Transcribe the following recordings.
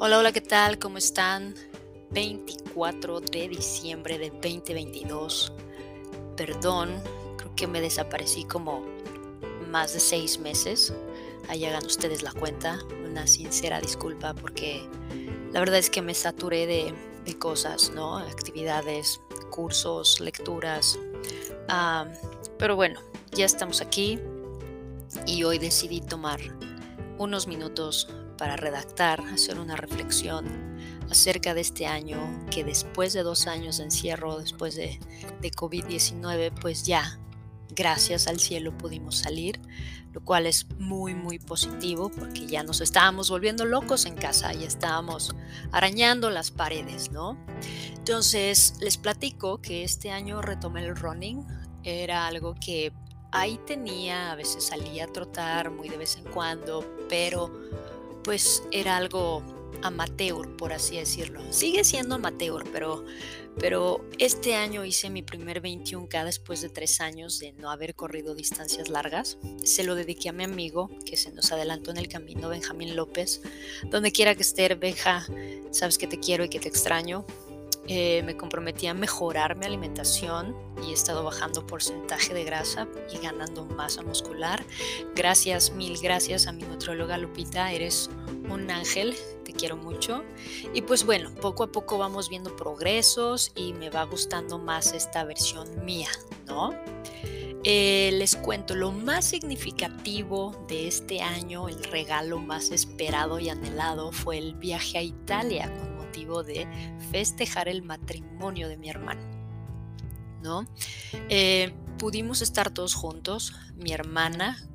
Hola, hola, ¿qué tal? ¿Cómo están? 24 de diciembre de 2022. Perdón, creo que me desaparecí como más de seis meses. Ahí hagan ustedes la cuenta. Una sincera disculpa porque la verdad es que me saturé de, cosas, ¿no? Actividades, cursos, lecturas. Pero bueno, ya estamos aquí y hoy decidí tomar unos minutos para redactar, hacer una reflexión acerca de este año que después de dos años de encierro, después de, de COVID-19, pues ya, gracias al cielo pudimos salir, lo cual es muy, muy positivo porque ya nos estábamos volviendo locos en casa, y estábamos arañando las paredes, ¿no? Entonces, les platico que este año retomé el running, era algo que ahí tenía, a veces salía a trotar muy de vez en cuando, pero pues era algo amateur, por así decirlo. Sigue siendo amateur, pero, pero este año hice mi primer 21K después de tres años de no haber corrido distancias largas. Se lo dediqué a mi amigo que se nos adelantó en el camino, Benjamín López. Donde quiera que esté, Benja, sabes que te quiero y que te extraño. Eh, me comprometí a mejorar mi alimentación y he estado bajando porcentaje de grasa y ganando masa muscular. Gracias, mil gracias a mi nutrióloga Lupita, eres un ángel, quiero mucho. Y pues bueno, poco a poco vamos viendo progresos y me va gustando más esta versión mía, ¿no? Eh, les cuento, lo más significativo de este año, el regalo más esperado y anhelado fue el viaje a Italia de festejar el matrimonio de mi hermano. ¿no? Eh, pudimos estar todos juntos, mi hermana,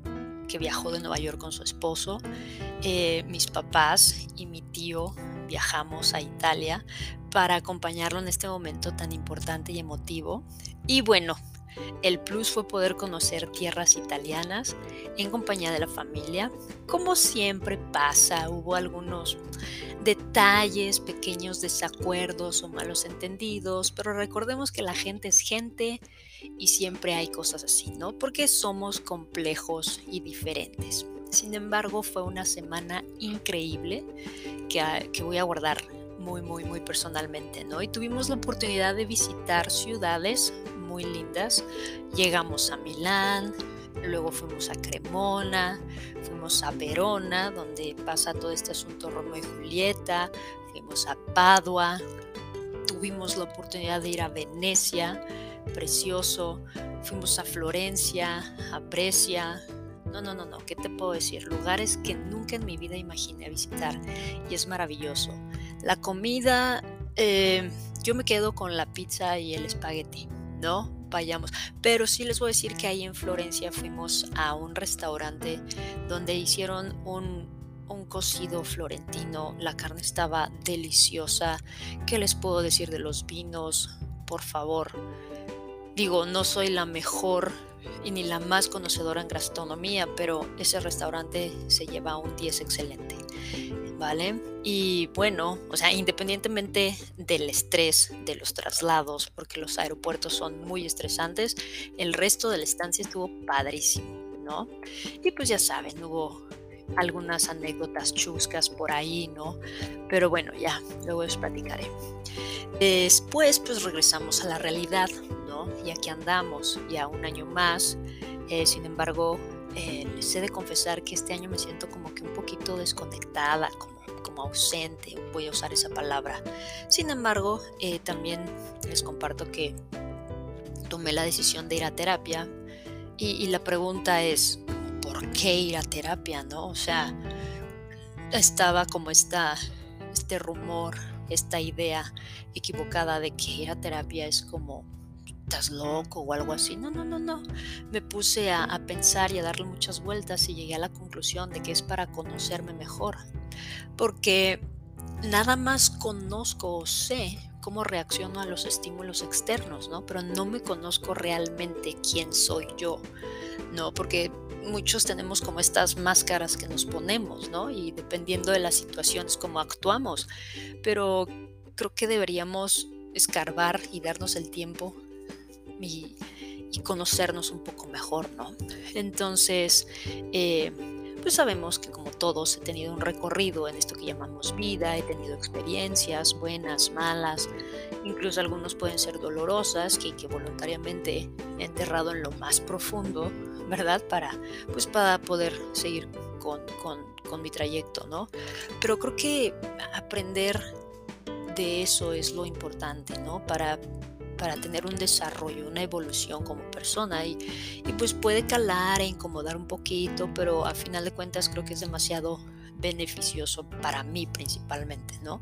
que viajó de Nueva York con su esposo, eh, mis papás y mi tío viajamos a Italia para acompañarlo en este momento tan importante y emotivo. Y bueno, el plus fue poder conocer tierras italianas en compañía de la familia. Como siempre pasa, hubo algunos detalles, pequeños desacuerdos o malos entendidos, pero recordemos que la gente es gente y siempre hay cosas así, ¿no? Porque somos complejos y diferentes. Sin embargo, fue una semana increíble que, ah, voy a guardar muy, muy, muy personalmente, ¿no? Y tuvimos la oportunidad de visitar ciudades muy lindas. Llegamos a Milán, luego fuimos a Cremona, fuimos a Verona, donde pasa todo este asunto Romeo y Julieta, fuimos a Padua, tuvimos la oportunidad de ir a Venecia, precioso, fuimos a Florencia, a Brescia. No, no, no, no, ¿qué te puedo decir? Lugares que nunca en mi vida imaginé visitar y es maravilloso. La comida, eh, yo me quedo con la pizza y el espagueti, ¿no? vayamos. Pero sí les voy a decir que ahí en Florencia fuimos a un restaurante donde hicieron un, un cocido florentino. La carne estaba deliciosa. ¿Qué les puedo decir de los vinos? Por favor. Digo, no soy la mejor y ni la más conocedora en gastronomía, pero ese restaurante se lleva un 10 excelente. ¿Vale? Y bueno, o sea, independientemente del estrés de los traslados, porque los aeropuertos son muy estresantes, el resto de la estancia estuvo padrísimo, ¿no? Y pues ya saben, hubo algunas anécdotas chuscas por ahí, ¿no? Pero bueno, ya, luego les platicaré. Después, pues regresamos a la realidad, ¿no? Y aquí andamos, ya un año más. Eh, sin embargo, eh, les he de confesar que este año me siento como que un poquito desconectada, como ausente, voy a usar esa palabra. Sin embargo, eh, también les comparto que tomé la decisión de ir a terapia y, la pregunta es, ¿por qué ir a terapia? ¿No? O sea, estaba como esta, este rumor, esta idea equivocada de que ir a terapia es como estás loco o algo así. No, no, no, no. Me puse a, pensar y a darle muchas vueltas y llegué a la conclusión de que es para conocerme mejor. Porque nada más conozco o sé cómo reacciono a los estímulos externos, ¿no? Pero no me conozco realmente quién soy yo, ¿no? Porque muchos tenemos como estas máscaras que nos ponemos, ¿no? Y dependiendo de las situaciones, cómo actuamos. Pero creo que deberíamos escarbar y darnos el tiempo y, conocernos un poco mejor, ¿no? Entonces, eh, pues sabemos que como todos he tenido un recorrido en esto que llamamos vida, he tenido experiencias buenas, malas, incluso algunos pueden ser dolorosas, que, que voluntariamente he enterrado en lo más profundo, ¿verdad? Para, pues para poder seguir con, con mi trayecto, ¿no? Pero creo que aprender de eso es lo importante, ¿no? Para para tener un desarrollo, una evolución como persona y, pues puede calar e incomodar un poquito, pero a final de cuentas creo que es demasiado beneficioso para mí principalmente, ¿no?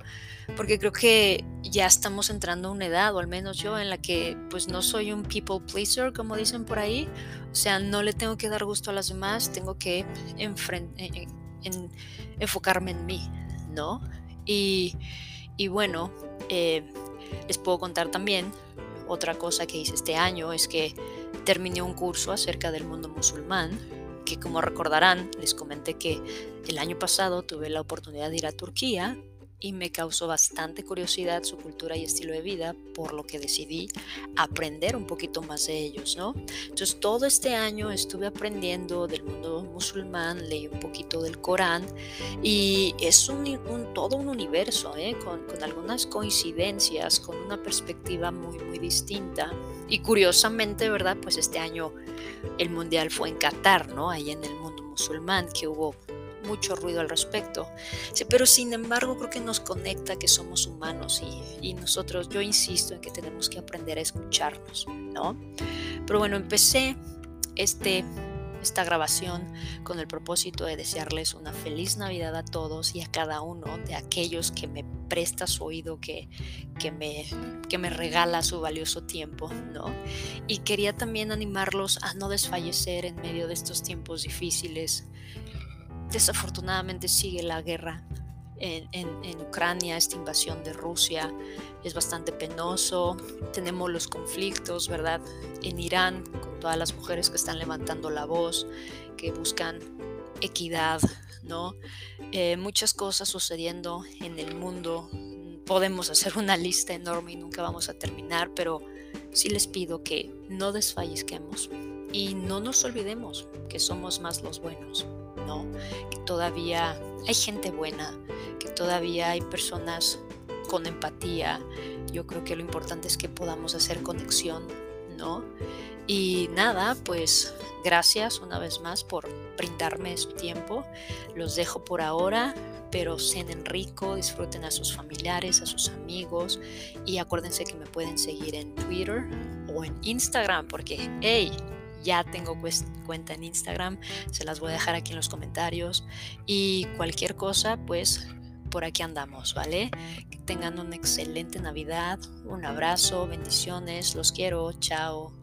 Porque creo que ya estamos entrando a una edad, o al menos yo, en la que pues no soy un people pleaser, como dicen por ahí, o sea, no le tengo que dar gusto a las demás, tengo que eh, eh, enfocarme en mí, ¿no? Y, bueno, eh, les puedo contar también otra cosa que hice este año es que terminé un curso acerca del mundo musulmán, que como recordarán, les comenté que el año pasado tuve la oportunidad de ir a Turquía y me causó bastante curiosidad su cultura y estilo de vida, por lo que decidí aprender un poquito más de ellos, ¿no? Entonces todo este año estuve aprendiendo del mundo musulmán, leí un poquito del Corán y es un, todo un universo, ¿eh? con, con algunas coincidencias, con una perspectiva muy, muy distinta. Y curiosamente, ¿verdad? Pues este año el mundial fue en Qatar, ¿no? Ahí en el mundo musulmán, que hubo mucho ruido al respecto. Pero sin embargo creo que nos conecta que somos humanos y, nosotros, yo insisto en que tenemos que aprender a escucharnos, ¿no? Pero bueno, empecé este, esta grabación con el propósito de desearles una feliz Navidad a todos y a cada uno de aquellos que me presta su oído, que, que, me, que me regala su valioso tiempo, ¿no? Y quería también animarlos a no desfallecer en medio de estos tiempos difíciles Desafortunadamente sigue la guerra en, Ucrania, esta invasión de Rusia es bastante penoso. Tenemos los conflictos, ¿verdad? En Irán, con todas las mujeres que están levantando la voz, que buscan equidad, ¿no? Eh, muchas cosas sucediendo en el mundo. Podemos hacer una lista enorme y nunca vamos a terminar, pero sí les pido que no desfallezquemos y no nos olvidemos que somos más los buenos. Que todavía hay gente buena, que todavía hay personas con empatía. Yo creo que lo importante es que podamos hacer conexión, ¿no? Y nada, pues gracias una vez más por brindarme su tiempo. Los dejo por ahora, pero cenen rico, disfruten a sus familiares, a sus amigos y acuérdense que me pueden seguir en Twitter o en Instagram porque, hey, ya tengo cuenta en Instagram, se las voy a dejar aquí en los comentarios y cualquier cosa, pues por aquí andamos, ¿vale? Que tengan una excelente Navidad, un abrazo, bendiciones, los quiero, chao.